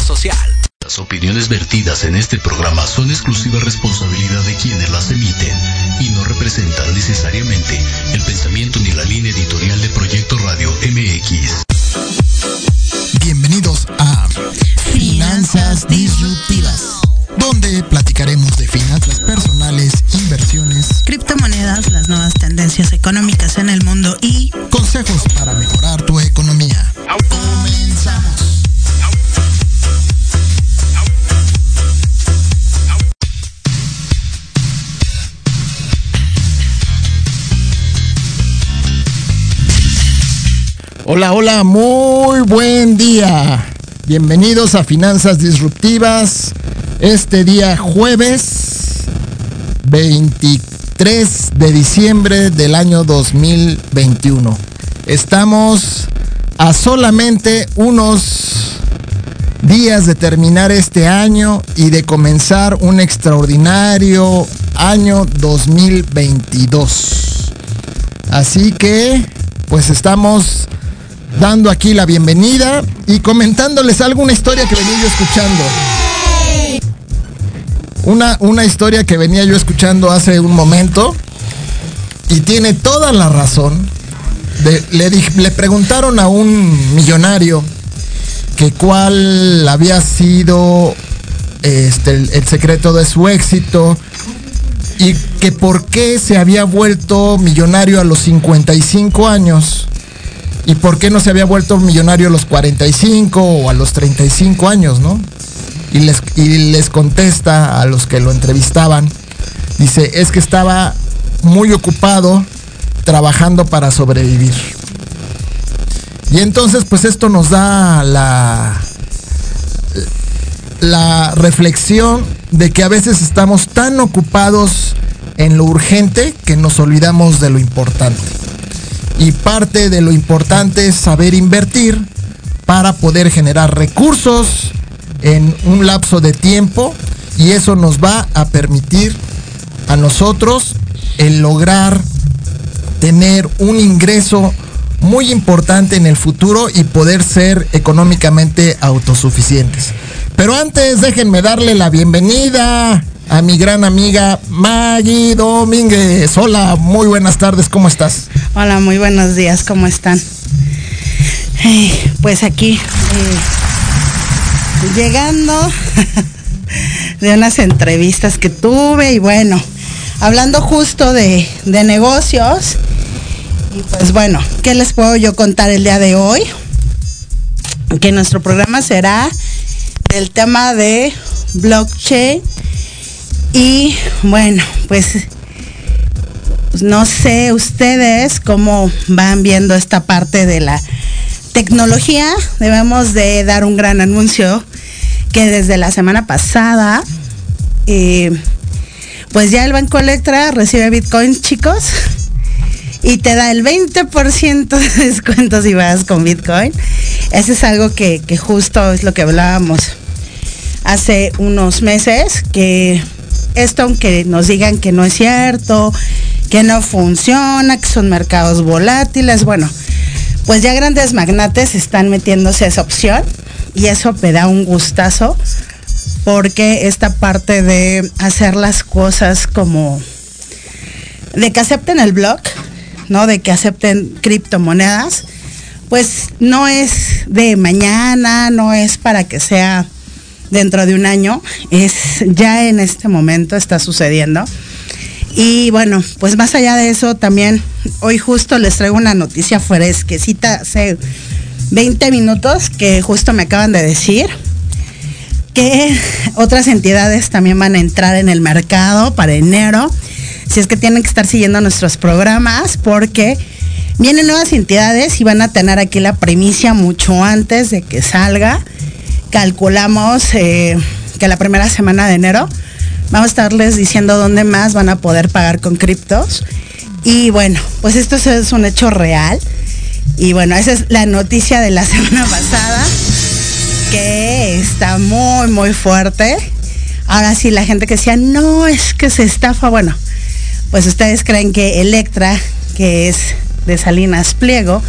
social. Las opiniones vertidas en este programa son exclusiva responsabilidad de quienes las emiten y no representan necesariamente el pensamiento ni la línea editorial de Proyecto Radio MX. Bienvenidos a Finanzas Disruptivas, donde platicaremos de finanzas personales, inversiones, criptomonedas, las nuevas tendencias económicas en el mundo y consejos Muy buen día. Bienvenidos a Finanzas Disruptivas. Este día jueves 23 de diciembre del año 2021. Estamos a solamente unos días de terminar este año y de comenzar un extraordinario año 2022. Así que, pues estamos dando aquí la bienvenida y comentándoles alguna historia que venía yo escuchando. Una, una historia que venía yo escuchando hace un momento y tiene toda la razón. Le, le preguntaron a un millonario que cuál había sido este, el, el secreto de su éxito y que por qué se había vuelto millonario a los 55 años y por qué no se había vuelto millonario a los 45 o a los 35 años, ¿no? Y les, y les contesta a los que lo entrevistaban, dice, es que estaba muy ocupado trabajando para sobrevivir. Y entonces, pues esto nos da la, la reflexión de que a veces estamos tan ocupados en lo urgente que nos olvidamos de lo importante. Y parte de lo importante es saber invertir para poder generar recursos en un lapso de tiempo y eso nos va a permitir a nosotros el lograr tener un ingreso muy importante en el futuro y poder ser económicamente autosuficientes. Pero antes déjenme darle la bienvenida a mi gran amiga Maggie Domínguez. Hola, muy buenas tardes, ¿cómo estás? Hola, muy buenos días, ¿cómo están? Pues aquí, eh, llegando de unas entrevistas que tuve y bueno, hablando justo de, de negocios. Y pues bueno, ¿qué les puedo yo contar el día de hoy? Que nuestro programa será del tema de blockchain. Y bueno, pues no sé ustedes cómo van viendo esta parte de la tecnología. Debemos de dar un gran anuncio que desde la semana pasada, eh, pues ya el Banco Electra recibe Bitcoin, chicos, y te da el 20% de descuento si vas con Bitcoin. Ese es algo que, que justo es lo que hablábamos hace unos meses, que esto aunque nos digan que no es cierto, que no funciona, que son mercados volátiles, bueno, pues ya grandes magnates están metiéndose a esa opción y eso me da un gustazo porque esta parte de hacer las cosas como de que acepten el blog, ¿no? De que acepten criptomonedas, pues no es de mañana, no es para que sea dentro de un año, es ya en este momento está sucediendo. Y bueno, pues más allá de eso, también hoy justo les traigo una noticia fresquecita hace 20 minutos que justo me acaban de decir que otras entidades también van a entrar en el mercado para enero. Si es que tienen que estar siguiendo nuestros programas porque vienen nuevas entidades y van a tener aquí la primicia mucho antes de que salga. Calculamos eh, que la primera semana de enero vamos a estarles diciendo dónde más van a poder pagar con criptos. Y bueno, pues esto es un hecho real. Y bueno, esa es la noticia de la semana pasada, que está muy, muy fuerte. Ahora sí, la gente que decía, no, es que se estafa, bueno, pues ustedes creen que Electra, que es de Salinas Pliego,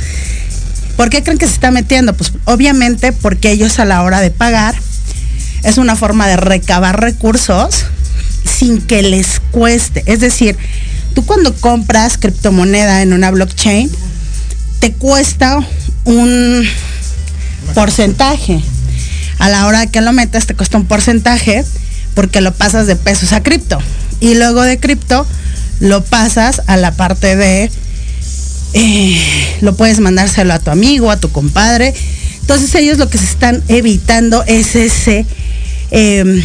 ¿por qué creen que se está metiendo? Pues obviamente porque ellos a la hora de pagar es una forma de recabar recursos sin que les cueste. Es decir, tú cuando compras criptomoneda en una blockchain, te cuesta un porcentaje. A la hora que lo metas te cuesta un porcentaje porque lo pasas de pesos a cripto. Y luego de cripto lo pasas a la parte de, eh, lo puedes mandárselo a tu amigo, a tu compadre. Entonces ellos lo que se están evitando es ese em,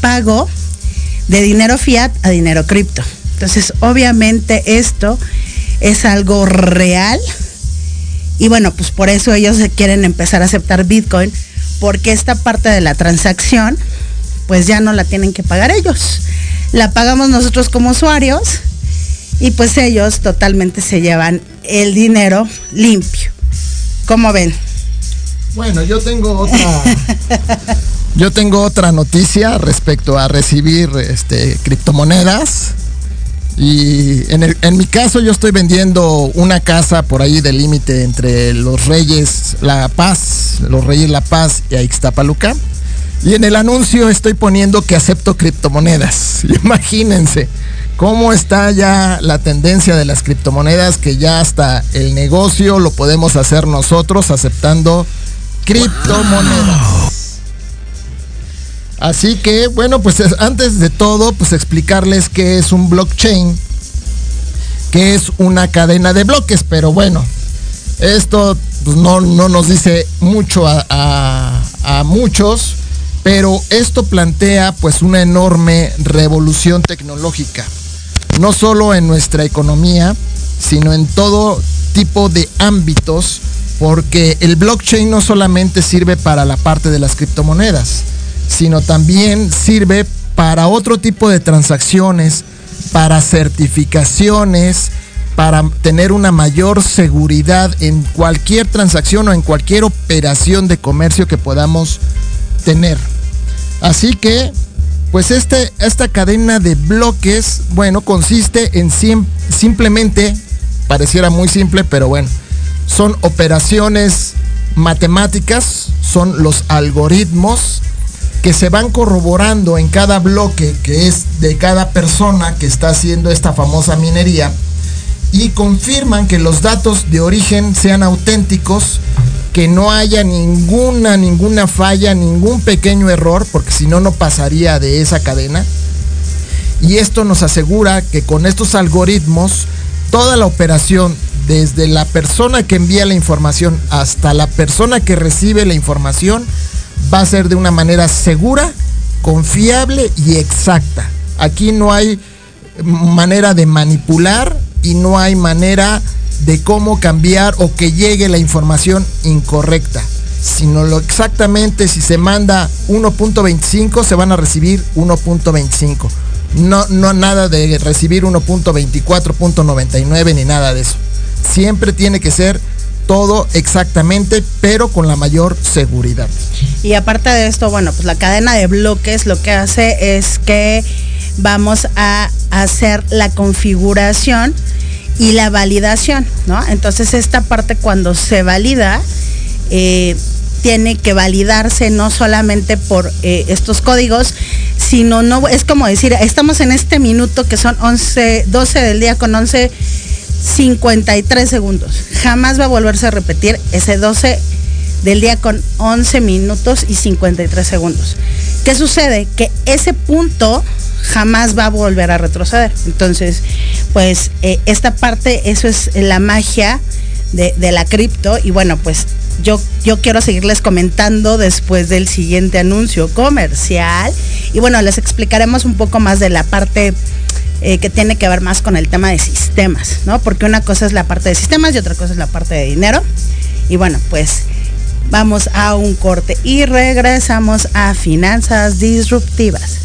pago de dinero fiat a dinero cripto. Entonces obviamente esto es algo real. Y bueno, pues por eso ellos quieren empezar a aceptar Bitcoin, porque esta parte de la transacción, pues ya no la tienen que pagar ellos. La pagamos nosotros como usuarios y pues ellos totalmente se llevan el dinero limpio. ¿Cómo ven? Bueno, yo tengo otra yo tengo otra noticia respecto a recibir este criptomonedas. Y en, en mi caso yo estoy vendiendo una casa por ahí del límite entre los Reyes La Paz, los Reyes La Paz y Ixtapaluca. Y en el anuncio estoy poniendo que acepto criptomonedas. Imagínense cómo está ya la tendencia de las criptomonedas, que ya hasta el negocio lo podemos hacer nosotros aceptando criptomonedas. Así que, bueno, pues antes de todo, pues explicarles qué es un blockchain, que es una cadena de bloques, pero bueno, esto pues, no, nos dice mucho a muchos, pero esto plantea pues una enorme revolución tecnológica no solo en nuestra economía, sino en todo tipo de ámbitos, porque el blockchain no solamente sirve para la parte de las criptomonedas, sino también sirve para otro tipo de transacciones, para certificaciones, para tener una mayor seguridad en cualquier transacción o en cualquier operación de comercio que podamos tener. Así que pues este, esta cadena de bloques, bueno, consiste en simplemente, pareciera muy simple, pero bueno, son operaciones matemáticas, son los algoritmos que se van corroborando en cada bloque que es de cada persona que está haciendo esta famosa minería y confirman que los datos de origen sean auténticos que no haya ninguna, ninguna falla, ningún pequeño error, porque si no, no pasaría de esa cadena. Y esto nos asegura que con estos algoritmos, toda la operación, desde la persona que envía la información hasta la persona que recibe la información, va a ser de una manera segura, confiable y exacta. Aquí no hay manera de manipular y no hay manera de cómo cambiar o que llegue la información incorrecta, sino lo exactamente si se manda 1.25 se van a recibir 1.25. No, no nada de recibir 1.24.99 ni nada de eso. Siempre tiene que ser todo exactamente, pero con la mayor seguridad. Y aparte de esto, bueno, pues la cadena de bloques lo que hace es que vamos a hacer la configuración y la validación, ¿no? Entonces esta parte cuando se valida, eh, tiene que validarse no solamente por eh, estos códigos, sino no, es como decir, estamos en este minuto que son 11, 12 del día con 11, 53 segundos. Jamás va a volverse a repetir ese 12 del día con 11 minutos y 53 segundos. ¿Qué sucede? Que ese punto jamás va a volver a retroceder. Entonces, pues eh, esta parte, eso es la magia de, la cripto. Y bueno, pues yo, yo quiero seguirles comentando después del siguiente anuncio comercial. Y bueno, les explicaremos un poco más de la parte eh, que tiene que ver más con el tema de sistemas, ¿no? Porque una cosa es la parte de sistemas y otra cosa es la parte de dinero. Y bueno, pues vamos a un corte y regresamos a finanzas disruptivas.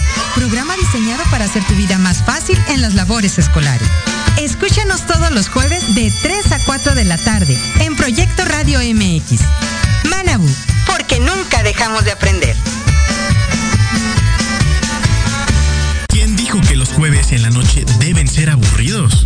Hacer tu vida más fácil en las labores escolares. Escúchanos todos los jueves de 3 a 4 de la tarde en Proyecto Radio MX. Manabu, porque nunca dejamos de aprender. ¿Quién dijo que los jueves en la noche deben ser aburridos?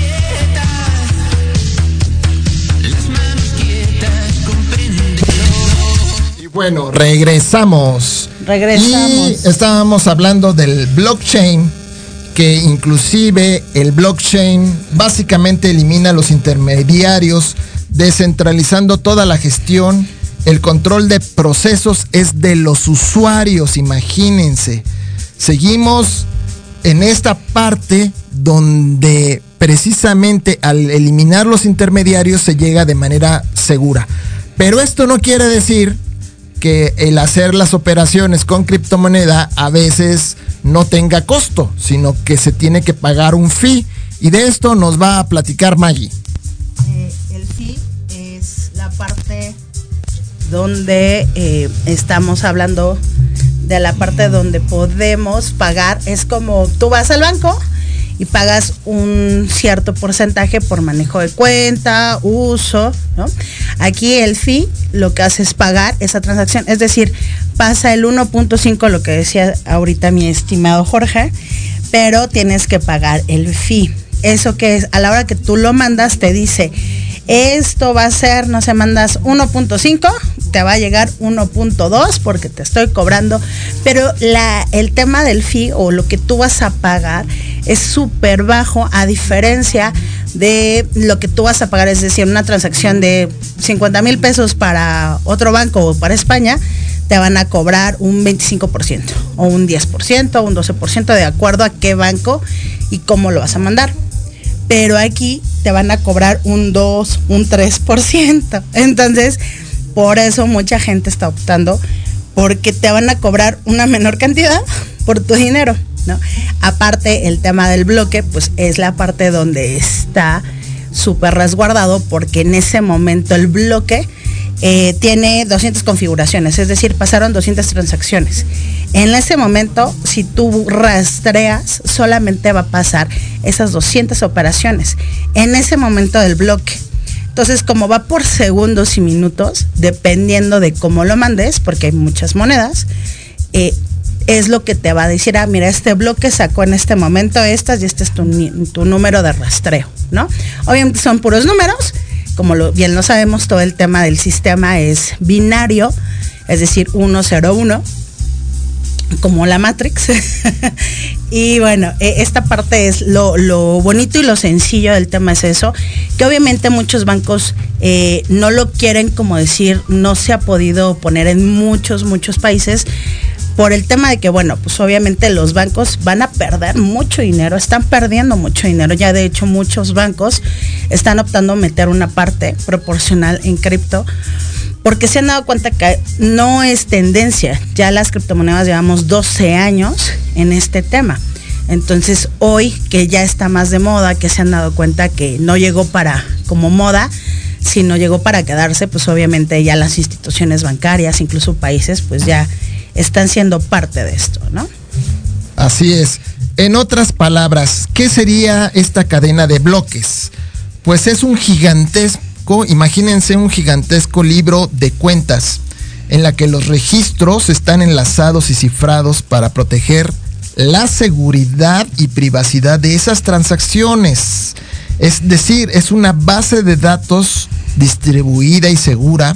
Bueno, regresamos. Regresamos. Y estábamos hablando del blockchain, que inclusive el blockchain básicamente elimina los intermediarios, descentralizando toda la gestión. El control de procesos es de los usuarios, imagínense. Seguimos en esta parte donde precisamente al eliminar los intermediarios se llega de manera segura. Pero esto no quiere decir que el hacer las operaciones con criptomoneda a veces no tenga costo, sino que se tiene que pagar un fee. Y de esto nos va a platicar Maggie. Eh, el fee es la parte donde eh, estamos hablando de la parte donde podemos pagar. Es como tú vas al banco y pagas un cierto porcentaje por manejo de cuenta, uso, ¿no? Aquí el fee lo que hace es pagar esa transacción, es decir, pasa el 1.5, lo que decía ahorita mi estimado Jorge, pero tienes que pagar el fee. Eso que es, a la hora que tú lo mandas, te dice, esto va a ser, no sé, mandas 1.5, te va a llegar 1.2 porque te estoy cobrando, pero la, el tema del fee o lo que tú vas a pagar es súper bajo a diferencia de lo que tú vas a pagar, es decir, una transacción de 50 mil pesos para otro banco o para España, te van a cobrar un 25% o un 10% o un 12% de acuerdo a qué banco y cómo lo vas a mandar pero aquí te van a cobrar un 2, un 3%. Entonces, por eso mucha gente está optando porque te van a cobrar una menor cantidad por tu dinero, Aparte, el tema del bloque, pues es la parte donde está súper resguardado porque en ese momento el bloque eh, tiene 200 configuraciones, es decir, pasaron 200 transacciones. En ese momento, si tú rastreas, solamente va a pasar esas 200 operaciones en ese momento del bloque. Entonces, como va por segundos y minutos, dependiendo de cómo lo mandes, porque hay muchas monedas, eh, es lo que te va a decir, ah, mira, este bloque sacó en este momento estas y este es tu, número de rastreo, ¿no? Obviamente son puros números, como lo, bien lo sabemos, todo el tema del sistema es binario, es decir, 101, como la Matrix. y bueno, esta parte es lo, lo, bonito y lo sencillo del tema es eso, que obviamente muchos bancos eh, no lo quieren, como decir, no se ha podido poner en muchos, muchos países por el tema de que, bueno, pues obviamente los bancos van a perder mucho dinero, están perdiendo mucho dinero. Ya de hecho muchos bancos están optando a meter una parte proporcional en cripto porque se han dado cuenta que no es tendencia. Ya las criptomonedas llevamos 12 años en este tema. Entonces hoy que ya está más de moda, que se han dado cuenta que no llegó para como moda, si no llegó para quedarse, pues obviamente ya las instituciones bancarias, incluso países, pues ya están siendo parte de esto, ¿no? Así es. En otras palabras, ¿qué sería esta cadena de bloques? Pues es un gigantesco, imagínense un gigantesco libro de cuentas en la que los registros están enlazados y cifrados para proteger la seguridad y privacidad de esas transacciones. Es decir, es una base de datos distribuida y segura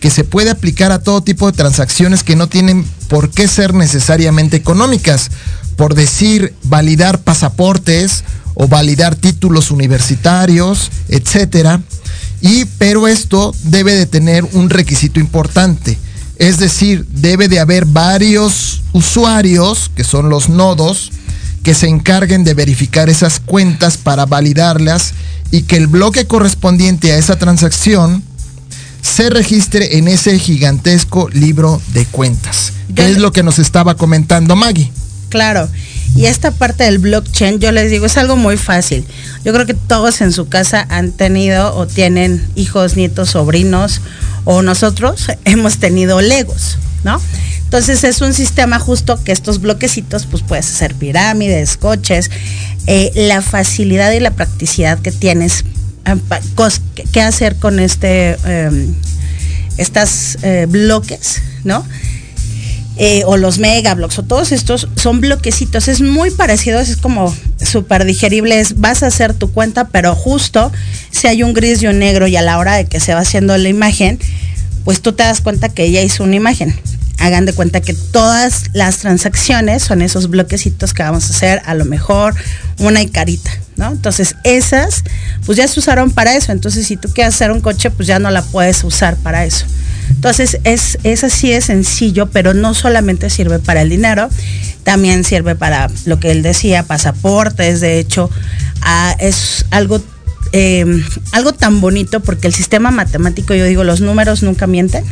que se puede aplicar a todo tipo de transacciones que no tienen por qué ser necesariamente económicas. Por decir, validar pasaportes o validar títulos universitarios, etcétera. Y pero esto debe de tener un requisito importante. Es decir, debe de haber varios usuarios, que son los nodos, que se encarguen de verificar esas cuentas para validarlas y que el bloque correspondiente a esa transacción se registre en ese gigantesco libro de cuentas. ¿Qué es lo que nos estaba comentando Maggie? Claro. Y esta parte del blockchain, yo les digo, es algo muy fácil. Yo creo que todos en su casa han tenido o tienen hijos, nietos, sobrinos, o nosotros hemos tenido legos, ¿no? Entonces es un sistema justo que estos bloquecitos, pues puedes hacer pirámides, coches, eh, la facilidad y la practicidad que tienes, qué hacer con este, em, estas eh, bloques, ¿no? o los megablocks o todos estos son bloquecitos. Es muy parecido, es como súper digerible. Es, vas a hacer tu cuenta, pero justo si hay un gris y un negro y a la hora de que se va haciendo la imagen, pues tú te das cuenta que ella hizo una imagen hagan de cuenta que todas las transacciones son esos bloquecitos que vamos a hacer, a lo mejor una y carita, ¿no? Entonces esas, pues ya se usaron para eso. Entonces si tú quieres hacer un coche, pues ya no la puedes usar para eso. Entonces es, es así de sencillo, pero no solamente sirve para el dinero, también sirve para lo que él decía, pasaportes, de hecho, ah, es algo Em, algo tan bonito porque el sistema matemático, yo digo, los números nunca mienten.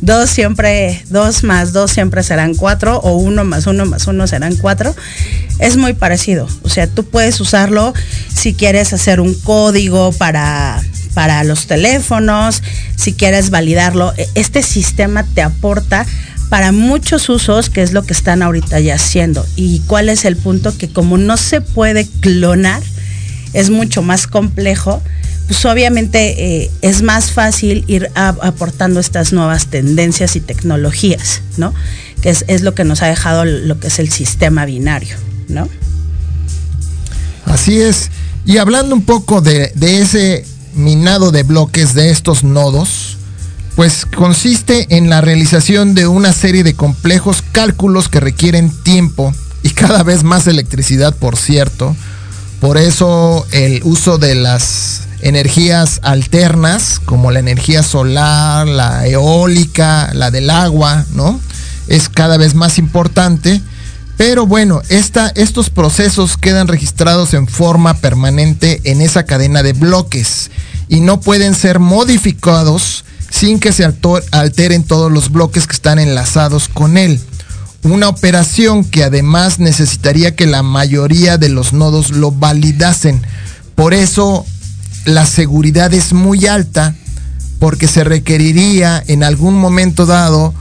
Dos siempre, dos más dos siempre serán cuatro o uno más uno más uno serán cuatro. Es muy parecido. O sea, tú puedes usarlo si quieres hacer un código para, para los teléfonos, si quieres validarlo. E, este sistema te aporta para muchos usos, que es lo que están ahorita ya haciendo. ¿Y cuál es el punto? Que como no se puede clonar, es mucho más complejo, pues obviamente eh, es más fácil ir aportando estas nuevas tendencias y tecnologías, ¿no? Que es, lo que nos ha dejado lo que es el sistema binario, ¿no? Así es. Y hablando un poco de, de ese minado de bloques de estos nodos, pues consiste en la realización de una serie de complejos cálculos que requieren tiempo y cada vez más electricidad, por cierto, por eso el uso de las energías alternas, como la energía solar, la eólica, la del agua, ¿no? Es cada vez más importante. Pero bueno, estos procesos quedan registrados en forma permanente en esa cadena de bloques y no pueden ser modificados sin que se alteren todos los bloques que están enlazados con él una operación que además necesitaría que la mayoría de los nodos lo validasen. Por eso la seguridad es muy alta porque se requeriría en algún momento dado,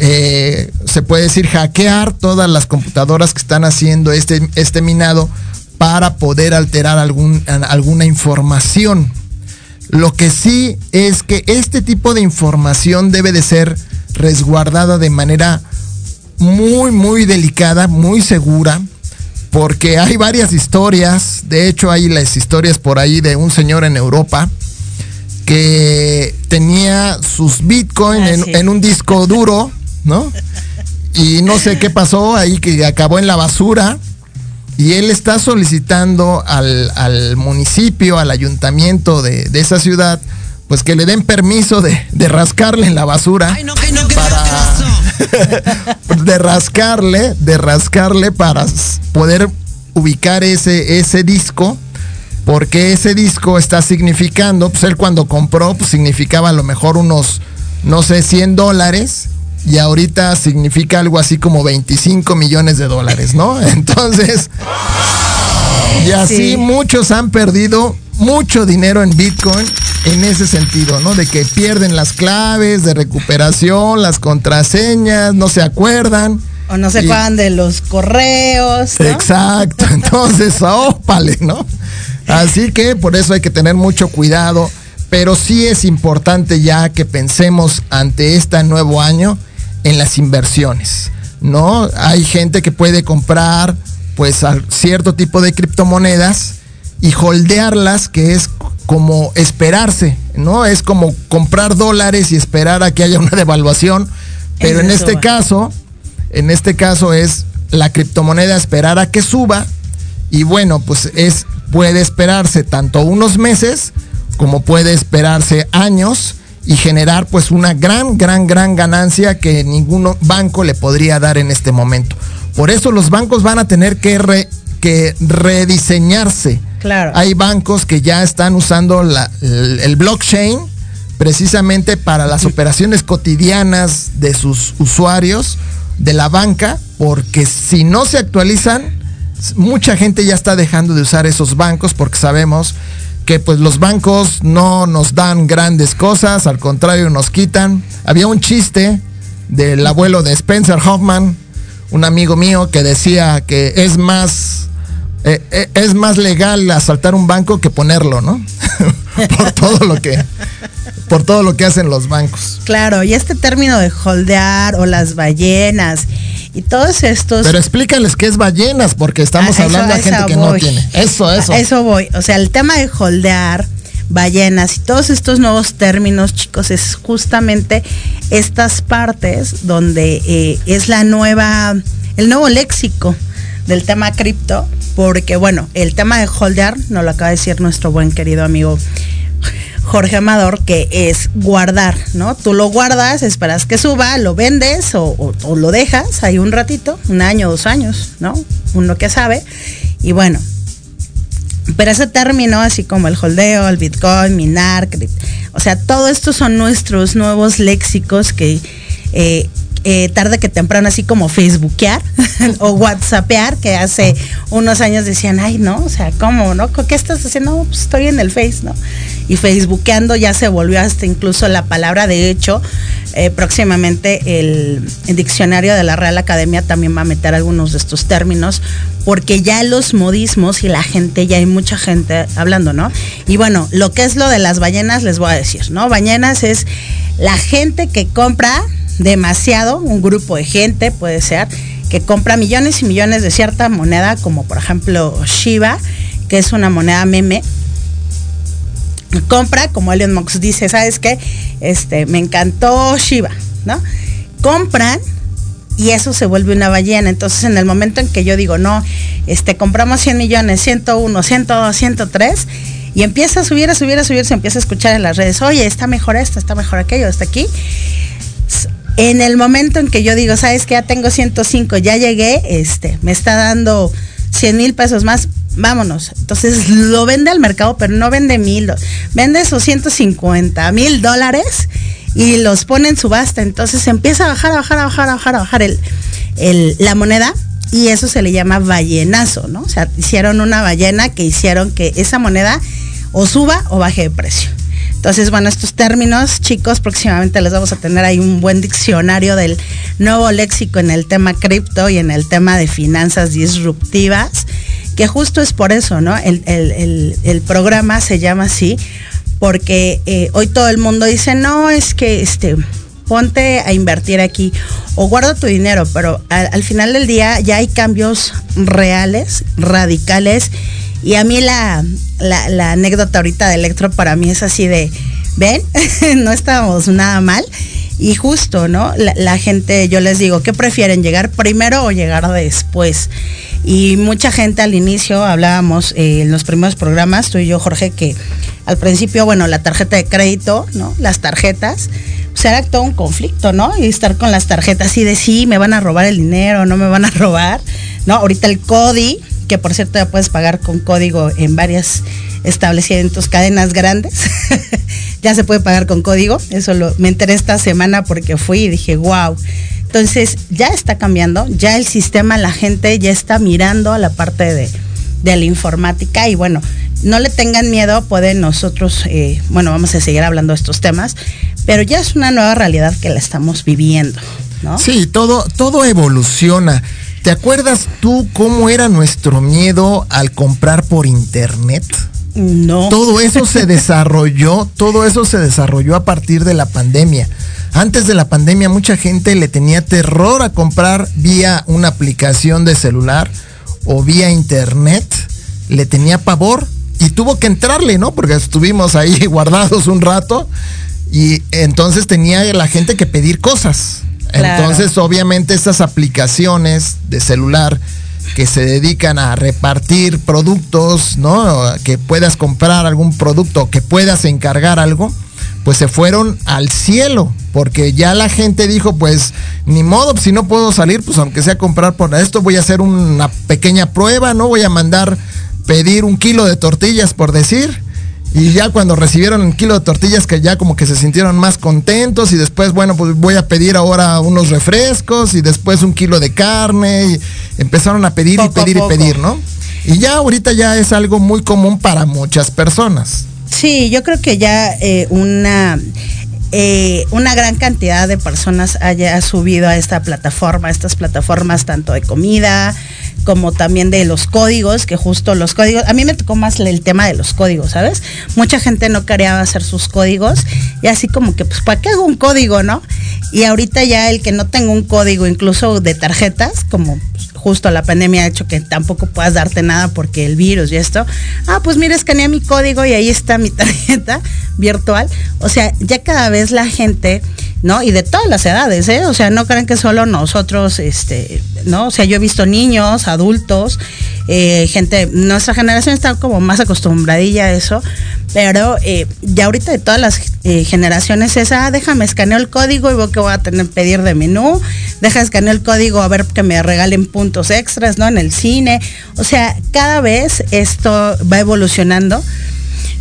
eh, se puede decir, hackear todas las computadoras que están haciendo este, este minado para poder alterar algún, alguna información. Lo que sí es que este tipo de información debe de ser resguardada de manera muy, muy delicada, muy segura, porque hay varias historias, de hecho hay las historias por ahí de un señor en Europa que tenía sus bitcoins ah, en, un disco duro, ¿no? Y no sé qué pasó ahí que acabó en la basura. Y él está solicitando al, municipio, al ayuntamiento de, de, esa ciudad, pues que le den permiso de, rascarle en la basura para, de rascarle, de rascarle para poder ubicar ese, ese disco, porque ese disco está significando, pues él cuando compró, pues significaba a lo mejor unos, no sé, 100 dólares, y ahorita significa algo así como 25 millones de dólares, ¿no? Entonces, Y así muchos han perdido mucho dinero en Bitcoin en ese sentido, ¿no? De que pierden las claves de recuperación, las contraseñas, no se acuerdan. O no se acuerdan de los correos. Exacto, entonces, ópale, ¿no? Así que por eso hay que tener mucho cuidado, pero sí es importante ya que pensemos ante este nuevo año en las inversiones, ¿no? Hay gente que puede comprar pues cierto tipo de criptomonedas y holdearlas, que es como esperarse, ¿no? Es como comprar dólares y esperar a que haya una devaluación, pero en este caso, en este caso es la criptomoneda esperar a que suba y bueno, pues es puede esperarse tanto unos meses como puede esperarse años y generar pues una gran, gran, gran ganancia que ningún banco le podría dar en este momento. Por eso los bancos van a tener que, que rediseñarse. Claro. Hay bancos que ya están usando la, el blockchain precisamente para las operaciones cotidianas de sus usuarios de la banca, porque si no se actualizan, mucha gente ya está dejando de usar esos bancos porque sabemos que pues los bancos no nos dan grandes cosas, al contrario nos quitan. Había un chiste del abuelo de Spencer Hoffman, un amigo mío que decía que es más eh, eh, es más legal asaltar un banco que ponerlo, ¿no? por todo lo que por todo lo que hacen los bancos. Claro, y este término de holdear o las ballenas y todos estos. Pero explícales qué es ballenas, porque estamos ah, hablando de gente que no tiene. Eso, eso. eso voy. O sea, el tema de holdear ballenas y todos estos nuevos términos, chicos, es justamente estas partes donde eh, es la nueva, el nuevo léxico del tema cripto, porque bueno, el tema de holdear, nos lo acaba de decir nuestro buen querido amigo Jorge Amador, que es guardar, ¿no? Tú lo guardas, esperas que suba, lo vendes o, lo dejas ahí un ratito, un año, dos años, ¿no? Uno que sabe. Y bueno, pero ese término, así como el holdeo, el bitcoin, minar, o sea, todo esto son nuestros nuevos léxicos que eh, eh, tarde que temprano, así como Facebookear o WhatsAppear, que hace unos años decían, ay, no, o sea, ¿cómo, no? ¿Qué estás haciendo? pues estoy en el Face, ¿no? Y Facebookeando ya se volvió hasta incluso la palabra, de hecho, eh, próximamente el, el, diccionario de la Real Academia también va a meter algunos de estos términos, porque ya los modismos y la gente, ya hay mucha gente hablando, ¿no? Y bueno, lo que es lo de las ballenas, les voy a decir, ¿no? Ballenas es la gente que compra demasiado, un grupo de gente puede ser, que compra millones y millones de cierta moneda, como por ejemplo Shiba, que es una moneda meme. Compra, como Elon Musk dice, ¿sabes qué? Este, me encantó Shiba, ¿no? Compran y eso se vuelve una ballena. Entonces, en el momento en que yo digo, no, este, compramos 100 millones, 101, 102, 103, y empieza a subir, a subir, a subir, se empieza a escuchar en las redes, oye, está mejor esto, está mejor aquello, está aquí en el momento en que yo digo, sabes que ya tengo 105, ya llegué, este, me está dando 100 mil pesos más, vámonos. Entonces lo vende al mercado, pero no vende mil, vende esos 150 mil dólares y los pone en subasta. Entonces empieza a bajar, a bajar, a bajar, a bajar, a bajar el, la moneda y eso se le llama ballenazo, ¿no? O sea, hicieron una ballena que hicieron que esa moneda o suba o baje de precio. Entonces, bueno, estos términos, chicos, próximamente les vamos a tener ahí un buen diccionario del nuevo léxico en el tema cripto y en el tema de finanzas disruptivas, que justo es por eso, ¿no? El, programa se llama así, porque eh, hoy todo el mundo dice, no, es que este ponte a invertir aquí o guarda tu dinero, pero al, final del día ya hay cambios reales, radicales y a mí la, la, anécdota ahorita de Electro para mí es así de, ven, no estábamos nada mal. Y justo, ¿no? La, gente, yo les digo, ¿qué prefieren? ¿Llegar primero o llegar después? Y mucha gente al inicio hablábamos eh, en los primeros programas, tú y yo, Jorge, que al principio, bueno, la tarjeta de crédito, ¿no? Las tarjetas, pues era todo un conflicto, ¿no? Y estar con las tarjetas y de sí, me van a robar el dinero, no me van a robar, ¿no? Ahorita el CODI, que por cierto ya puedes pagar con código en varias establecimientos, cadenas grandes. ya se puede pagar con código. Eso lo, me enteré esta semana porque fui y dije, wow. Entonces ya está cambiando, ya el sistema, la gente ya está mirando a la parte de, la informática y bueno, no le tengan miedo, pueden nosotros, eh, bueno, vamos a seguir hablando de estos temas, pero ya es una nueva realidad que la estamos viviendo, ¿no? Sí, todo, todo evoluciona. ¿Te acuerdas tú cómo era nuestro miedo al comprar por internet? No. Todo eso se desarrolló, todo eso se desarrolló a partir de la pandemia. Antes de la pandemia mucha gente le tenía terror a comprar vía una aplicación de celular o vía internet. Le tenía pavor y tuvo que entrarle, ¿no? Porque estuvimos ahí guardados un rato y entonces tenía la gente que pedir cosas. Claro. Entonces, obviamente, estas aplicaciones de celular que se dedican a repartir productos, ¿no? Que puedas comprar algún producto, que puedas encargar algo, pues se fueron al cielo, porque ya la gente dijo, pues ni modo, si no puedo salir, pues aunque sea comprar por esto, voy a hacer una pequeña prueba, ¿no? Voy a mandar pedir un kilo de tortillas, por decir. Y ya cuando recibieron el kilo de tortillas, que ya como que se sintieron más contentos, y después, bueno, pues voy a pedir ahora unos refrescos, y después un kilo de carne, y empezaron a pedir Poco y pedir y pedir, ¿no? Y ya ahorita ya es algo muy común para muchas personas. Sí, yo creo que ya eh, una eh, una gran cantidad de personas haya subido a esta plataforma, a estas plataformas tanto de comida como también de los códigos, que justo los códigos, a mí me tocó más el tema de los códigos, ¿sabes? Mucha gente no quería hacer sus códigos y así como que, pues, ¿para qué hago un código, no? Y ahorita ya el que no tenga un código, incluso de tarjetas, como pues, justo la pandemia ha hecho que tampoco puedas darte nada porque el virus y esto, ah, pues mira, escaneé mi código y ahí está mi tarjeta virtual. O sea, ya cada vez la gente, ¿no? Y de todas las edades, ¿eh? O sea, no crean que solo nosotros, este, ¿no? O sea, yo he visto niños, adultos, eh, gente, nuestra generación está como más acostumbradilla a eso, pero eh, ya ahorita de todas las eh, generaciones es, ah, déjame escaneo el código y veo que voy a tener pedir de menú, deja escaneo el código a ver que me regalen puntos extras, ¿no? En el cine. O sea, cada vez esto va evolucionando.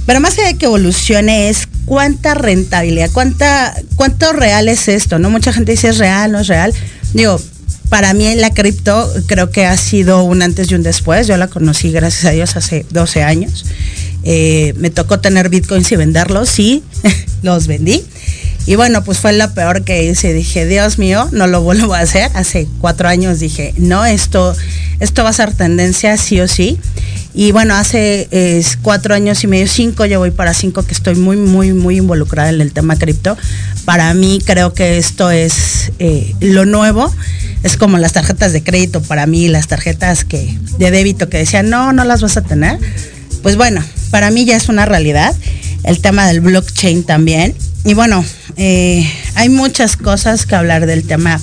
Pero más allá de que evolucione es cuánta rentabilidad, cuánta, cuánto real es esto, ¿no? Mucha gente dice es real, no es real. Digo, para mí la cripto creo que ha sido un antes y un después. Yo la conocí, gracias a Dios, hace 12 años. Eh, me tocó tener bitcoins y venderlos, sí, los vendí. Y bueno, pues fue lo peor que hice. Dije, Dios mío, no lo vuelvo a hacer. Hace cuatro años dije, no, esto, esto va a ser tendencia sí o sí. Y bueno, hace cuatro años y medio, cinco, yo voy para cinco, que estoy muy, muy, muy involucrada en el tema cripto. Para mí creo que esto es eh, lo nuevo. Es como las tarjetas de crédito para mí, las tarjetas que de débito que decían, no, no las vas a tener. Pues bueno, para mí ya es una realidad. El tema del blockchain también. Y bueno, eh, hay muchas cosas que hablar del tema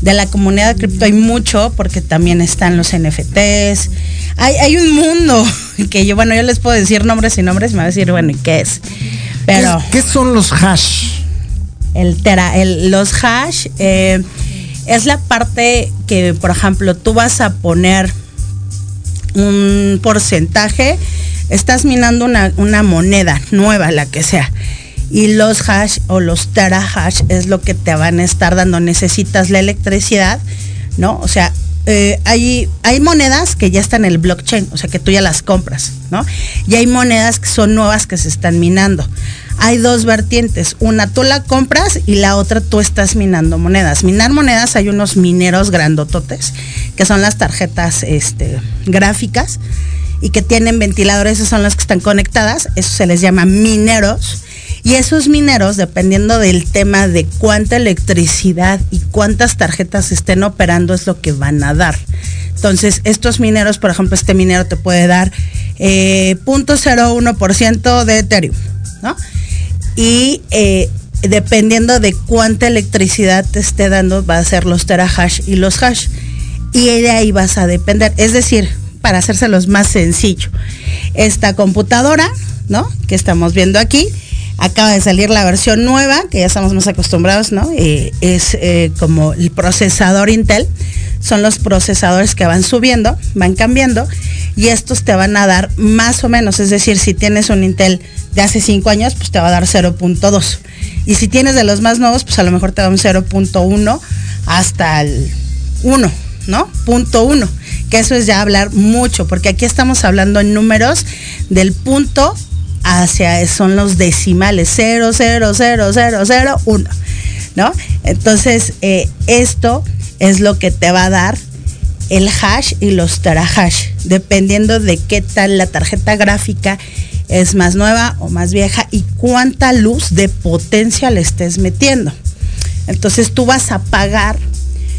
de la comunidad de cripto. Hay mucho porque también están los NFTs. Hay, hay un mundo que yo, bueno, yo les puedo decir nombres y nombres y me va a decir, bueno, ¿y qué es? Pero ¿Qué, qué son los hash? el tera, el, los hash eh, es la parte que, por ejemplo, tú vas a poner un porcentaje, estás minando una, una moneda nueva, la que sea. Y los hash o los terahash es lo que te van a estar dando. Necesitas la electricidad, ¿no? O sea, eh, hay, monedas que ya están en el blockchain, o sea que tú ya las compras, ¿no? Y hay monedas que son nuevas que se están minando. Hay dos vertientes, una tú la compras y la otra tú estás minando monedas. Minar monedas hay unos mineros grandototes, que son las tarjetas este, gráficas y que tienen ventiladores, esas son las que están conectadas, eso se les llama mineros. Y esos mineros, dependiendo del tema de cuánta electricidad y cuántas tarjetas estén operando, es lo que van a dar. Entonces, estos mineros, por ejemplo, este minero te puede dar eh, 0.01% de Ethereum, ¿no? Y eh, dependiendo de cuánta electricidad te esté dando, va a ser los terahash y los hash. Y de ahí vas a depender. Es decir, para hacérselos más sencillo, esta computadora, ¿no? Que estamos viendo aquí, acaba de salir la versión nueva, que ya estamos más acostumbrados, ¿no? Es eh, como el procesador Intel. Son los procesadores que van subiendo, van cambiando, y estos te van a dar más o menos, es decir, si tienes un Intel de hace 5 años, pues te va a dar 0.2. Y si tienes de los más nuevos, pues a lo mejor te da un 0.1 hasta el 1, ¿no? Punto uno, que eso es ya hablar mucho, porque aquí estamos hablando en números del punto hacia, son los decimales, 0, 0, 0, 0, 0, 1, ¿no? Entonces, eh, esto es lo que te va a dar el hash y los terahash, dependiendo de qué tal la tarjeta gráfica es más nueva o más vieja y cuánta luz de potencia le estés metiendo. Entonces tú vas a pagar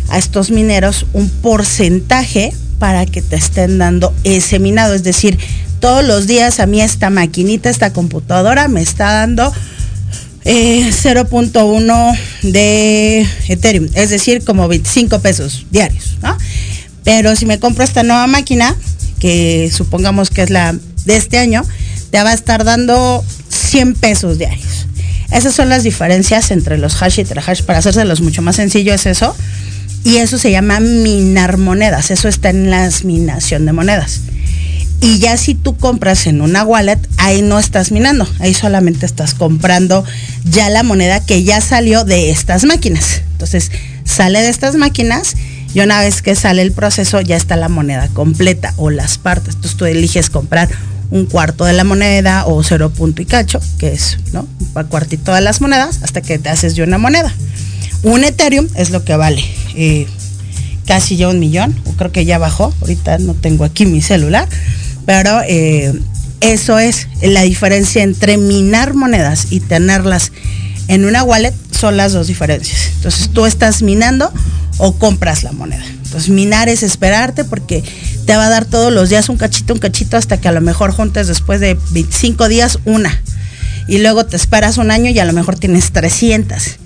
a estos mineros un porcentaje para que te estén dando ese minado. Es decir, todos los días a mí esta maquinita, esta computadora me está dando 0.1 eh, de Ethereum, es decir, como 25 pesos diarios. Pero si me compro esta nueva máquina, que supongamos que es la de este año, te va a estar dando 100 pesos diarios. Esas son las diferencias entre los hash y hash. Para hacérselos mucho más sencillo es eso. Y eso se llama minar monedas. Eso está en la minación de monedas. Y ya si tú compras en una wallet, ahí no estás minando. Ahí solamente estás comprando ya la moneda que ya salió de estas máquinas. Entonces, sale de estas máquinas y una vez que sale el proceso ya está la moneda completa o las partes. Entonces tú eliges comprar un cuarto de la moneda o cero punto y cacho, que es, ¿no? Un cuartito de las monedas hasta que te haces de una moneda. Un Ethereum es lo que vale eh, casi ya un millón, o creo que ya bajó, ahorita no tengo aquí mi celular, pero eh, eso es la diferencia entre minar monedas y tenerlas en una wallet, son las dos diferencias. Entonces tú estás minando o compras la moneda. Entonces minar es esperarte porque te va a dar todos los días un cachito, un cachito, hasta que a lo mejor juntes después de 25 días una. Y luego te esperas un año y a lo mejor tienes 300.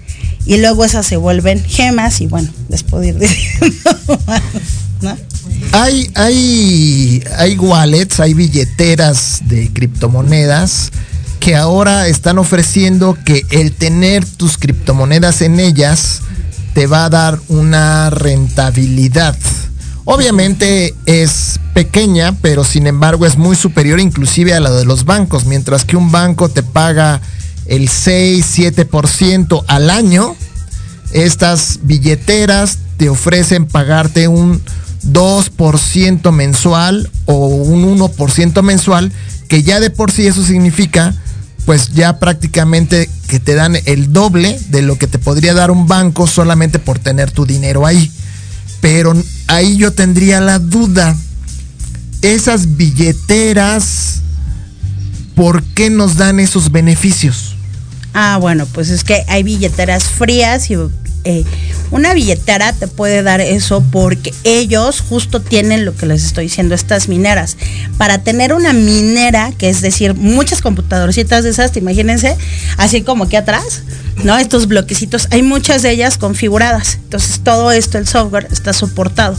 Y luego esas se vuelven gemas y bueno, les puedo ir diciendo Hay, hay, hay wallets, hay billeteras de criptomonedas que ahora están ofreciendo que el tener tus criptomonedas en ellas te va a dar una rentabilidad. Obviamente es pequeña, pero sin embargo es muy superior inclusive a la de los bancos. Mientras que un banco te paga el 6-7% al año, estas billeteras te ofrecen pagarte un 2% mensual o un 1% mensual, que ya de por sí eso significa pues ya prácticamente que te dan el doble de lo que te podría dar un banco solamente por tener tu dinero ahí. Pero ahí yo tendría la duda. Esas billeteras, ¿por qué nos dan esos beneficios? Ah, bueno, pues es que hay billeteras frías y eh, una billetera te puede dar eso porque ellos justo tienen lo que les estoy diciendo, estas mineras. Para tener una minera, que es decir, muchas computadorcitas de esas, imagínense, así como aquí atrás, ¿no? Estos bloquecitos, hay muchas de ellas configuradas. Entonces todo esto, el software, está soportado.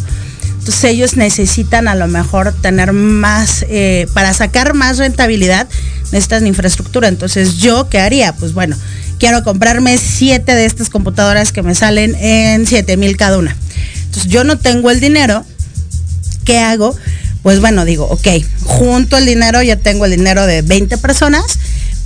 Entonces ellos necesitan a lo mejor tener más, eh, para sacar más rentabilidad, necesitan infraestructura. Entonces yo, ¿qué haría? Pues bueno, quiero comprarme siete de estas computadoras que me salen en 7 mil cada una. Entonces yo no tengo el dinero, ¿qué hago? Pues bueno, digo, ok, junto el dinero, ya tengo el dinero de 20 personas,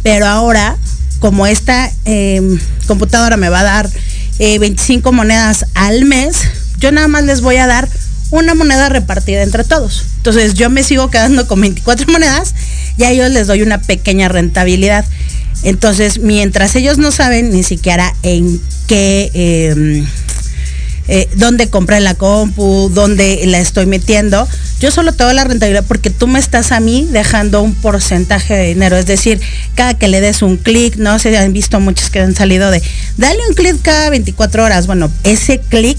pero ahora, como esta em, computadora me va a dar 25 eh, monedas al mes, yo nada más les voy a dar una moneda repartida entre todos. Entonces yo me sigo quedando con 24 monedas y a ellos les doy una pequeña rentabilidad. Entonces, mientras ellos no saben ni siquiera en qué, em, eh, dónde compré la compu, dónde la estoy metiendo, yo solo te la rentabilidad porque tú me estás a mí dejando un porcentaje de dinero. Es decir, cada que le des un clic, no sé, han visto muchos que han salido de, dale un clic cada 24 horas. Bueno, ese clic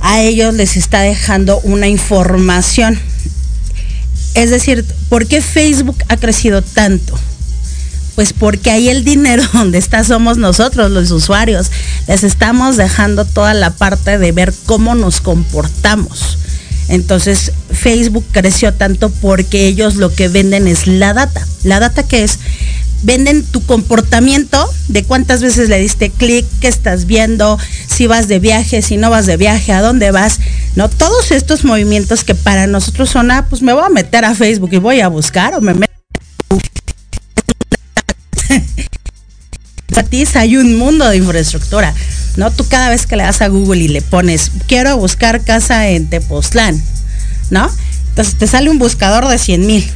a ellos les está dejando una información. Es decir, ¿por qué Facebook ha crecido tanto? Pues porque ahí el dinero donde está somos nosotros, los usuarios. Les estamos dejando toda la parte de ver cómo nos comportamos. Entonces Facebook creció tanto porque ellos lo que venden es la data. La data que es, venden tu comportamiento, de cuántas veces le diste clic, qué estás viendo, si vas de viaje, si no vas de viaje, a dónde vas, ¿no? Todos estos movimientos que para nosotros son, ah, pues me voy a meter a Facebook y voy a buscar o me meto hay un mundo de infraestructura. ¿no? Tú cada vez que le das a Google y le pones, quiero buscar casa en Tepoztlán, ¿no? Entonces te sale un buscador de 100 mil.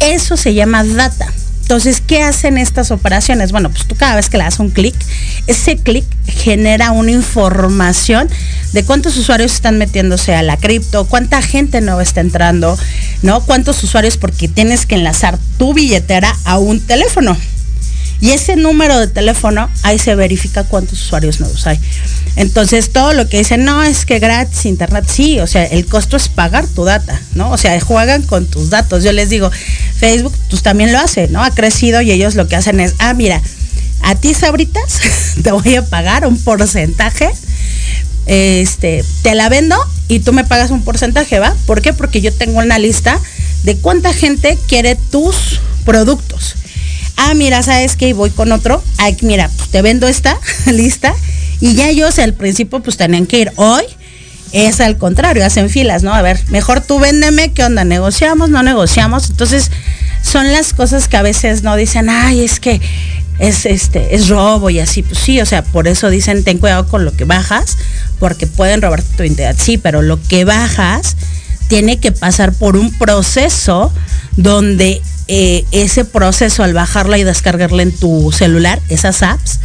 Eso se llama data. Entonces, ¿qué hacen estas operaciones? Bueno, pues tú cada vez que le das un clic, ese clic genera una información de cuántos usuarios están metiéndose a la cripto, cuánta gente nueva está entrando, ¿no? Cuántos usuarios porque tienes que enlazar tu billetera a un teléfono. Y ese número de teléfono, ahí se verifica cuántos usuarios nuevos hay. Entonces, todo lo que dicen, no, es que gratis internet, sí, o sea, el costo es pagar tu data, ¿no? O sea, juegan con tus datos. Yo les digo, Facebook, pues también lo hace, ¿no? Ha crecido y ellos lo que hacen es, ah, mira, a ti, Sabritas, te voy a pagar un porcentaje, este, te la vendo y tú me pagas un porcentaje, ¿va? ¿Por qué? Porque yo tengo una lista de cuánta gente quiere tus productos ah, mira, ¿sabes qué? Voy con otro, ay, mira, pues te vendo esta lista y ya ellos al principio pues tenían que ir hoy. Es al contrario, hacen filas, ¿no? A ver, mejor tú véndeme, ¿qué onda? ¿Negociamos? ¿No negociamos? Entonces, son las cosas que a veces no dicen, ay, es que es este, es robo y así. Pues sí, o sea, por eso dicen, ten cuidado con lo que bajas, porque pueden robarte tu identidad. Sí, pero lo que bajas tiene que pasar por un proceso donde eh, ese proceso al bajarla y descargarla en tu celular, esas apps,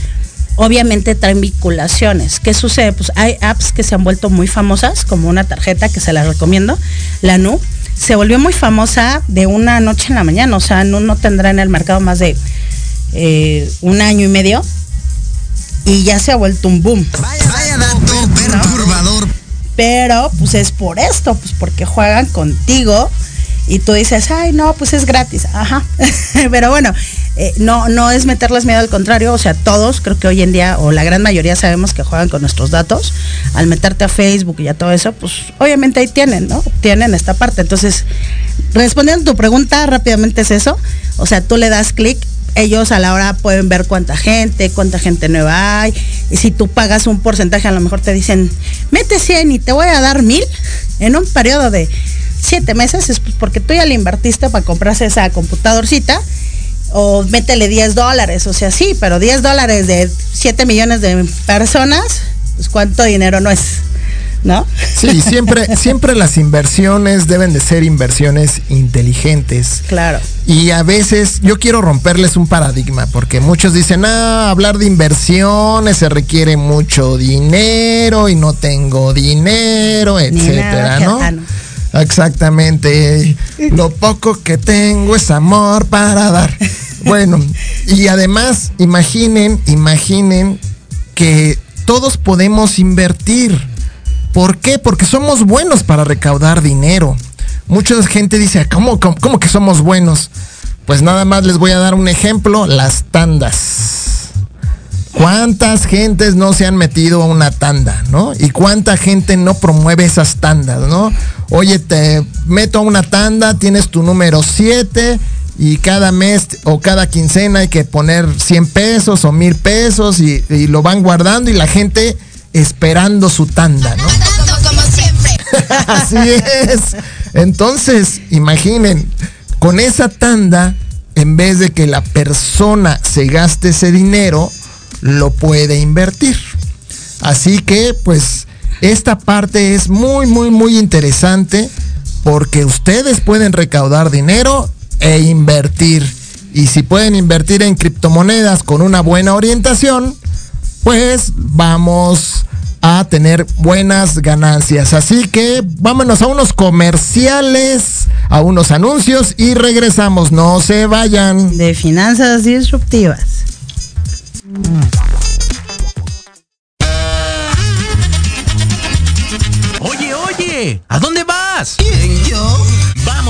obviamente traen vinculaciones. ¿Qué sucede? Pues hay apps que se han vuelto muy famosas, como una tarjeta que se la recomiendo, la NU. Se volvió muy famosa de una noche en la mañana, o sea, no, no tendrá en el mercado más de eh, un año y medio y ya se ha vuelto un boom. Vaya, dato perturbador. Pero pues es por esto, pues porque juegan contigo y tú dices, ay, no, pues es gratis. Ajá. Pero bueno, eh, no, no es meterles miedo, al contrario. O sea, todos, creo que hoy en día, o la gran mayoría sabemos que juegan con nuestros datos. Al meterte a Facebook y a todo eso, pues obviamente ahí tienen, ¿no? Tienen esta parte. Entonces, respondiendo a tu pregunta, rápidamente es eso. O sea, tú le das clic ellos a la hora pueden ver cuánta gente, cuánta gente nueva hay. Y si tú pagas un porcentaje, a lo mejor te dicen, mete 100 y te voy a dar mil en un periodo de siete meses, es pues porque tú ya le invertiste para comprarse esa computadorcita o métele 10 dólares, o sea, sí, pero 10 dólares de 7 millones de personas, pues cuánto dinero no es, ¿no? Sí, siempre, siempre las inversiones deben de ser inversiones inteligentes. Claro. Y a veces yo quiero romperles un paradigma, porque muchos dicen, ah, hablar de inversiones se requiere mucho dinero y no tengo dinero, etcétera, ¿no? Exactamente. Lo poco que tengo es amor para dar. Bueno, y además, imaginen, imaginen que todos podemos invertir. ¿Por qué? Porque somos buenos para recaudar dinero. Mucha gente dice, ¿cómo, cómo, cómo que somos buenos? Pues nada más les voy a dar un ejemplo, las tandas. ¿Cuántas gentes no se han metido a una tanda, no? Y cuánta gente no promueve esas tandas, ¿no? Oye, te meto a una tanda, tienes tu número 7 y cada mes o cada quincena hay que poner 100 pesos o 1000 pesos y lo van guardando y la gente esperando su tanda, ¿no? Siempre. Así es. Entonces, imaginen, con esa tanda, en vez de que la persona se gaste ese dinero, lo puede invertir. Así que, pues, esta parte es muy, muy, muy interesante porque ustedes pueden recaudar dinero e invertir. Y si pueden invertir en criptomonedas con una buena orientación, pues vamos a tener buenas ganancias. Así que vámonos a unos comerciales, a unos anuncios y regresamos. No se vayan. De finanzas disruptivas. Oye, oye, ¿a dónde vas? ¿Quién, yo?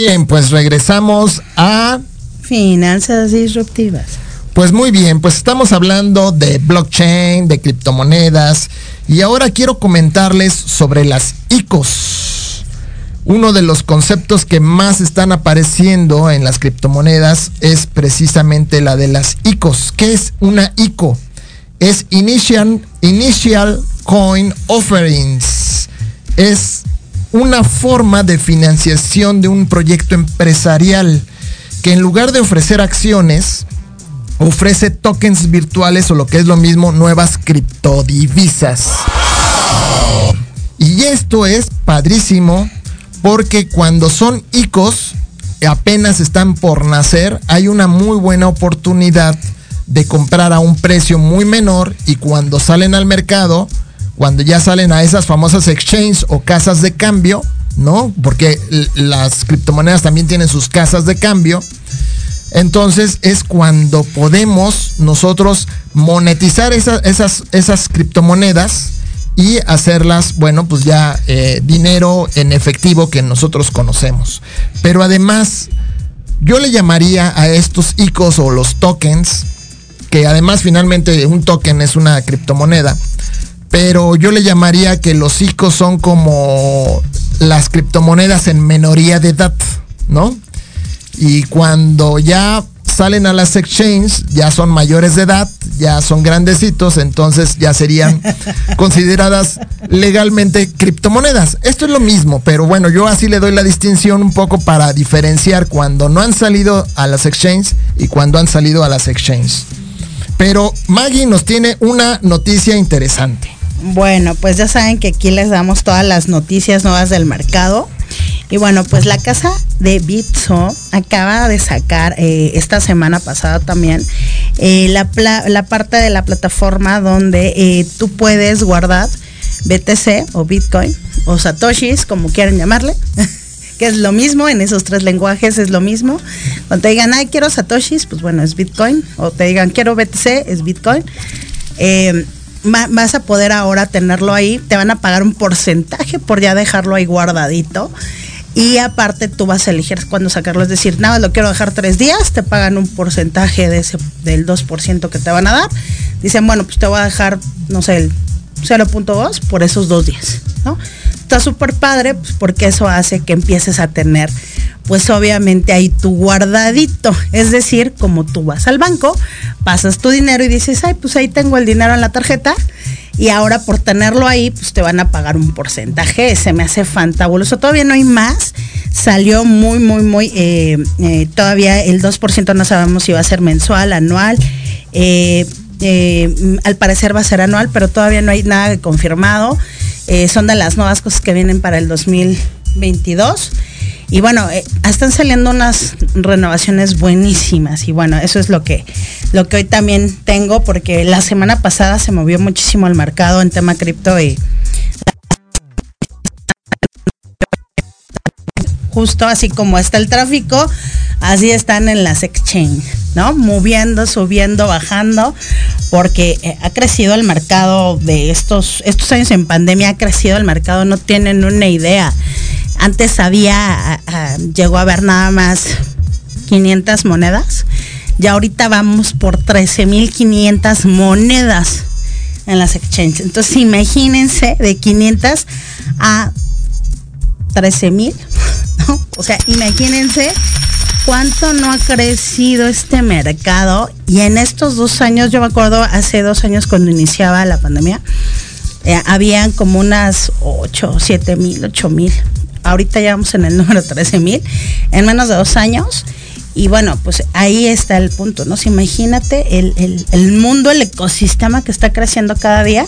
Bien, pues regresamos a Finanzas disruptivas. Pues muy bien, pues estamos hablando de blockchain, de criptomonedas y ahora quiero comentarles sobre las ICOs. Uno de los conceptos que más están apareciendo en las criptomonedas es precisamente la de las ICOs. ¿Qué es una ICO? Es Initial, Initial Coin Offerings. Es una forma de financiación de un proyecto empresarial que en lugar de ofrecer acciones, ofrece tokens virtuales o lo que es lo mismo, nuevas criptodivisas. Y esto es padrísimo porque cuando son ICOs, apenas están por nacer, hay una muy buena oportunidad de comprar a un precio muy menor y cuando salen al mercado, cuando ya salen a esas famosas exchanges o casas de cambio, ¿no? Porque las criptomonedas también tienen sus casas de cambio. Entonces es cuando podemos nosotros monetizar esas, criptomonedas y hacerlas, bueno, pues ya eh, dinero en efectivo que nosotros conocemos. Pero además, yo le llamaría a estos ICOs o los tokens, que además finalmente un token es una criptomoneda, pero yo le llamaría que los ICOs son como las criptomonedas en menoría de edad, ¿no? Y cuando ya salen a las exchanges, ya son mayores de edad, ya son grandecitos, entonces ya serían consideradas legalmente criptomonedas. Esto es lo mismo, pero bueno, yo así le doy la distinción un poco para diferenciar cuando no han salido a las exchanges y cuando han salido a las exchanges. Pero Maggie nos tiene una noticia interesante. Bueno, pues ya saben que aquí les damos todas las noticias nuevas del mercado. Y bueno, pues la casa de Bitso acaba de sacar eh, esta semana pasada también eh, la, parte de la plataforma donde eh, tú puedes guardar BTC o Bitcoin o Satoshis, como quieran llamarle. que es lo mismo, en esos tres lenguajes es lo mismo. Cuando te digan, ay, quiero Satoshis, pues bueno, es Bitcoin. O te digan, quiero BTC, es Bitcoin vas a poder ahora tenerlo ahí, te van a pagar un porcentaje por ya dejarlo ahí guardadito. Y aparte tú vas a elegir cuándo sacarlo, es decir, nada, lo quiero dejar tres días, te pagan un porcentaje de ese, del 2% que te van a dar. Dicen, bueno, pues te voy a dejar, no sé, el 0.2 por esos dos días, ¿no? Está súper padre, pues porque eso hace que empieces a tener pues obviamente ahí tu guardadito. Es decir, como tú vas al banco, pasas tu dinero y dices, ay, pues ahí tengo el dinero en la tarjeta. Y ahora por tenerlo ahí, pues te van a pagar un porcentaje. Se me hace fantabuloso. Todavía no hay más. Salió muy, muy, muy. Eh, eh, todavía el 2% no sabemos si va a ser mensual, anual. Eh, al parecer va a ser anual, pero todavía no hay nada confirmado. Son de las nuevas cosas que vienen para el 2022. Y bueno, eh, están saliendo unas renovaciones buenísimas y bueno, eso es lo que, lo que hoy también tengo porque la semana pasada se movió muchísimo el mercado en tema cripto y justo así como está el tráfico, así están en las exchange, ¿no? Moviendo, subiendo, bajando, porque eh, ha crecido el mercado de estos, estos años en pandemia, ha crecido el mercado, no tienen una idea. Antes había, llegó a haber nada más 500 monedas. Y ahorita vamos por 13.500 monedas en las exchanges. Entonces imagínense de 500 a 13.000. ¿no? O sea, imagínense cuánto no ha crecido este mercado. Y en estos dos años, yo me acuerdo hace dos años cuando iniciaba la pandemia, eh, habían como unas 8, 7 mil, 8 mil ahorita ya vamos en el número 13 mil, en menos de dos años. Y bueno, pues ahí está el punto, ¿no? imagínate el, mundo, el ecosistema que está creciendo cada día.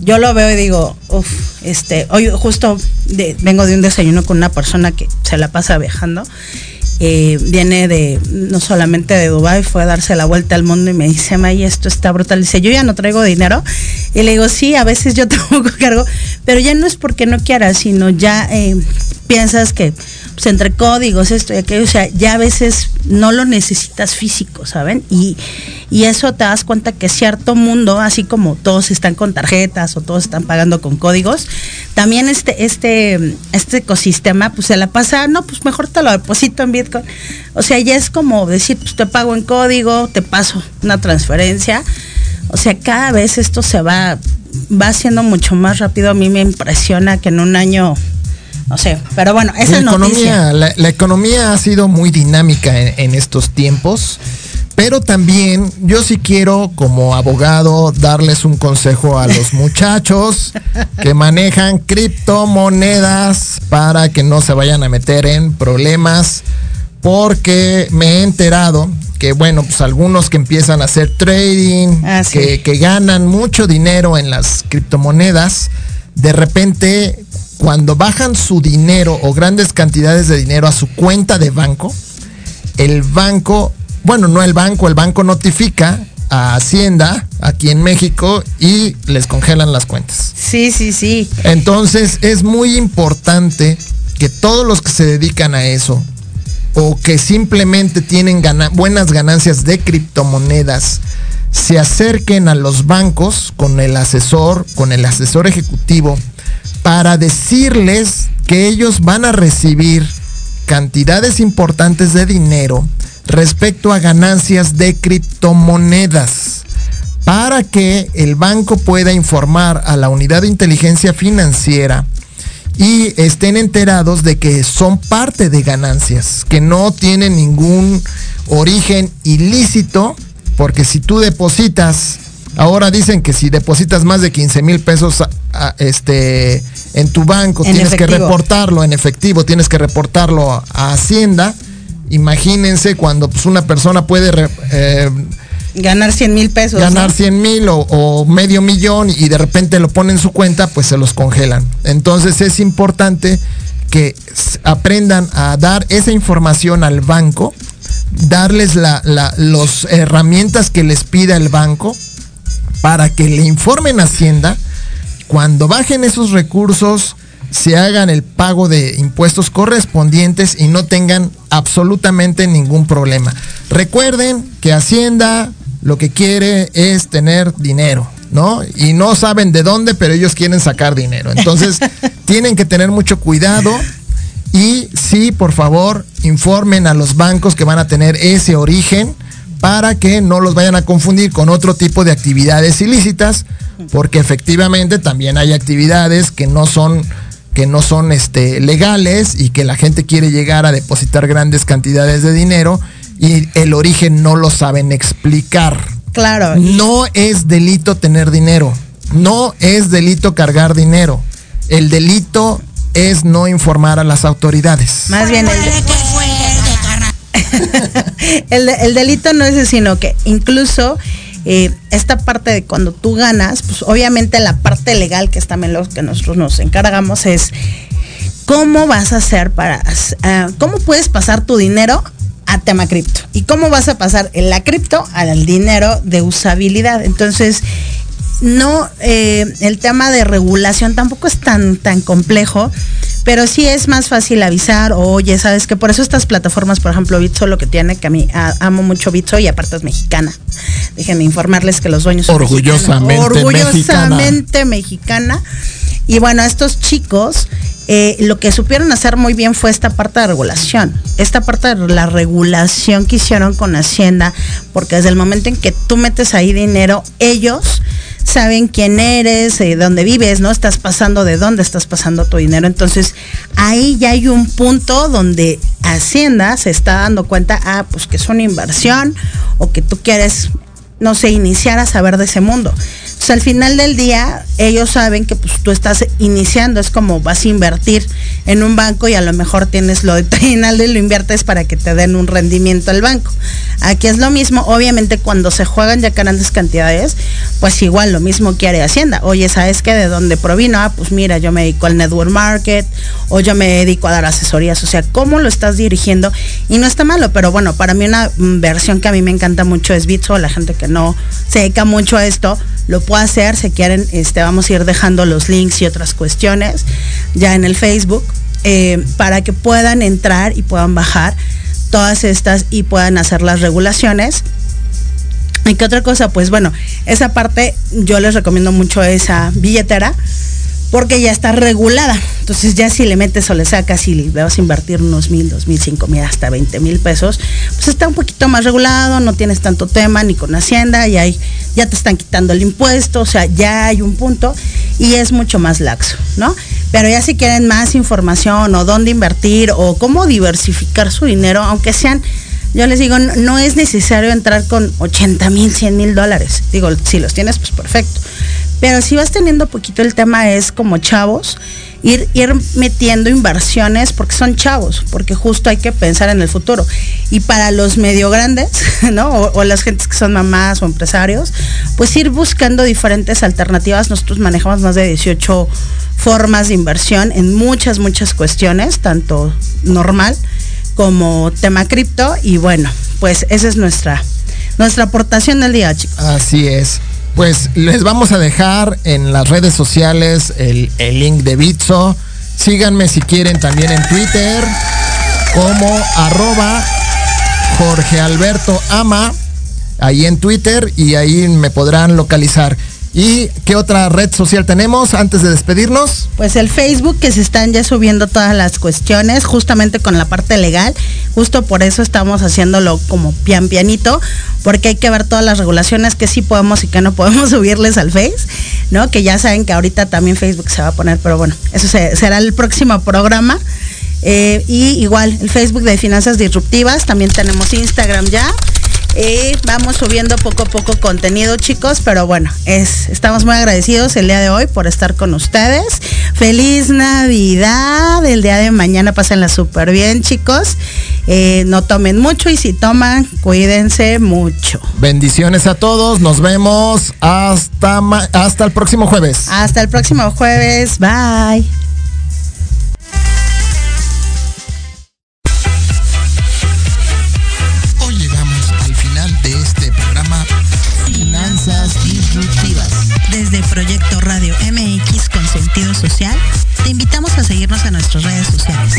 Yo lo veo y digo, uff, este, hoy justo vengo de un desayuno con una persona que se la pasa viajando eh, viene de, no solamente de Dubai, fue a darse la vuelta al mundo y me dice, May, esto está brutal. Dice, yo ya no traigo dinero. Y le digo, sí, a veces yo tampoco cargo, pero ya no es porque no quieras, sino ya eh, piensas que pues, entre códigos, esto y aquello, o sea, ya a veces no lo necesitas físico, ¿saben? Y, y eso te das cuenta que cierto mundo, así como todos están con tarjetas o todos están pagando con códigos, también este, este, este ecosistema, pues se la pasa, no, pues mejor te lo deposito en Bitcoin. O sea, ya es como decir, pues te pago en código, te paso una transferencia. O sea, cada vez esto se va, va siendo mucho más rápido. A mí me impresiona que en un año no sé, pero bueno, esa la noticia. Economía, la, economía ha sido muy dinámica en, estos tiempos, pero también yo sí quiero como abogado darles un consejo a los muchachos que manejan criptomonedas para que no se vayan a meter en problemas, porque me he enterado que bueno, pues algunos que empiezan a hacer trading, Ah, sí. que, que ganan mucho dinero en las criptomonedas, de repente cuando bajan su dinero o grandes cantidades de dinero a su cuenta de banco, el banco, bueno, no el banco, el banco notifica a Hacienda aquí en México y les congelan las cuentas. Sí, sí, sí. Entonces es muy importante que todos los que se dedican a eso o que simplemente tienen gana- buenas ganancias de criptomonedas se acerquen a los bancos con el asesor, con el asesor ejecutivo, para decirles que ellos van a recibir cantidades importantes de dinero respecto a ganancias de criptomonedas para que el banco pueda informar a la unidad de inteligencia financiera y estén enterados de que son parte de ganancias, que no tienen ningún origen ilícito, porque si tú depositas, ahora dicen que si depositas más de 15 mil pesos a- a- este, en tu banco, En tienes que reportarlo en efectivo, tienes que reportarlo a, a Hacienda. Imagínense cuando pues, una persona puede re- eh, Ganar 100 mil pesos. ganar ¿no? 100 mil o, o medio millón y de repente lo pone en su cuenta, pues se los congelan. Entonces es importante que aprendan a dar esa información al banco, darles la, la- los herramientas que les pida el banco para que le informen a Hacienda cuando bajen esos recursos se hagan el pago de impuestos correspondientes y no tengan absolutamente ningún problema. Recuerden que Hacienda lo que quiere es tener dinero, ¿no? Y no saben de dónde, pero ellos quieren sacar dinero. Entonces, tienen que tener mucho cuidado y sí, por favor, informen a los bancos que van a tener ese origen para que no los vayan a confundir con otro tipo de actividades ilícitas, porque efectivamente también hay actividades que no son que no son este, legales y que la gente quiere llegar a depositar grandes cantidades de dinero y el origen no lo saben explicar. Claro. No es delito tener dinero, no es delito cargar dinero. El delito es no informar a las autoridades. Más bien el, el, el delito no es sino que incluso eh, esta parte de cuando tú ganas, pues obviamente la parte legal, que es también lo que nosotros nos encargamos, es cómo vas a hacer para, ah, cómo puedes pasar tu dinero a tema cripto y cómo vas a pasar la cripto al dinero de usabilidad. Entonces, no, eh, el tema de regulación tampoco es tan, tan complejo, pero sí es más fácil avisar, oye, sabes que por eso estas plataformas, por ejemplo, Bitso lo que tiene, que a mí a- amo mucho Bitso y aparte es mexicana. Déjenme informarles que los dueños son Orgullosamente orgullosamente mexicana. Y bueno, estos chicos eh, lo que supieron hacer muy bien fue esta parte de regulación. Esta parte de la regulación que hicieron con Hacienda, porque desde el momento en que tú metes ahí dinero, ellos saben quién eres, eh, dónde vives, ¿no? Estás pasando de dónde estás pasando tu dinero. Entonces, ahí ya hay un punto donde Hacienda se está dando cuenta, ah, pues que es una inversión o que tú quieres, no sé, iniciar a saber de ese mundo. Al final del día, ellos saben que pues tú estás iniciando, es como vas a invertir en un banco y a lo mejor tienes lo de final de lo inviertes para que te den un rendimiento al banco. Aquí es lo mismo, obviamente cuando se juegan ya grandes cantidades, pues igual lo mismo quiere Hacienda. Oye, ¿sabes qué? ¿De dónde provino? Ah, pues mira, yo me dedico al network market o yo me dedico a dar asesorías. O sea, ¿cómo lo estás dirigiendo? Y no está malo, pero bueno, para mí una versión que a mí me encanta mucho es Bitso, la gente que no se dedica mucho a esto, lo puede hacer, si quieren, este, vamos a ir dejando los links y otras cuestiones ya en el Facebook, eh, para que puedan entrar y puedan bajar todas estas y puedan hacer las regulaciones. ¿Y qué otra cosa? Pues bueno, esa parte yo les recomiendo mucho esa billetera porque ya está regulada. Entonces ya si le metes o le sacas y le vas a invertir unos mil, dos mil, cinco mil, hasta 20 mil pesos, pues está un poquito más regulado, no tienes tanto tema ni con Hacienda, y hay, ya te están quitando el impuesto, o sea, ya hay un punto y es mucho más laxo, ¿no? Pero ya si quieren más información o dónde invertir o cómo diversificar su dinero, aunque sean yo les digo, no es necesario entrar con 80 mil, 100 mil dólares. Digo, si los tienes, pues perfecto. Pero si vas teniendo poquito el tema es como chavos, ir, ir metiendo inversiones porque son chavos, porque justo hay que pensar en el futuro. Y para los medio grandes, ¿no? O, las gentes que son mamás o empresarios, pues ir buscando diferentes alternativas. Nosotros manejamos más de 18 formas de inversión en muchas, muchas cuestiones, tanto normal como tema cripto. Y bueno, pues esa es nuestra, nuestra aportación del día, chicos. Así es. Pues les vamos a dejar en las redes sociales el, link de Bitso. Síganme si quieren también en Twitter como arroba Jorge Alberto Ama, ahí en Twitter y ahí me podrán localizar. ¿Y qué otra red social tenemos antes de despedirnos? Pues el Facebook, que se están ya subiendo todas las cuestiones, justamente con la parte legal. Justo por eso estamos haciéndolo como pian pianito, porque hay que ver todas las regulaciones que sí podemos y que no podemos subirles al Face, ¿no? Que ya saben que ahorita también Facebook se va a poner, pero bueno, eso será el próximo programa. Eh, y igual, el Facebook de Finanzas Disruptivas, también tenemos Instagram ya. Y vamos subiendo poco a poco contenido, chicos, pero bueno, es, estamos muy agradecidos el día de hoy por estar con ustedes. Feliz Navidad. El día de mañana pásenla súper bien, chicos. Eh, no tomen mucho y si toman, cuídense mucho. Bendiciones a todos. Nos vemos hasta, hasta el próximo jueves. Hasta el próximo jueves. Bye. Proyecto Radio MX con sentido social, te invitamos a seguirnos a nuestras redes sociales.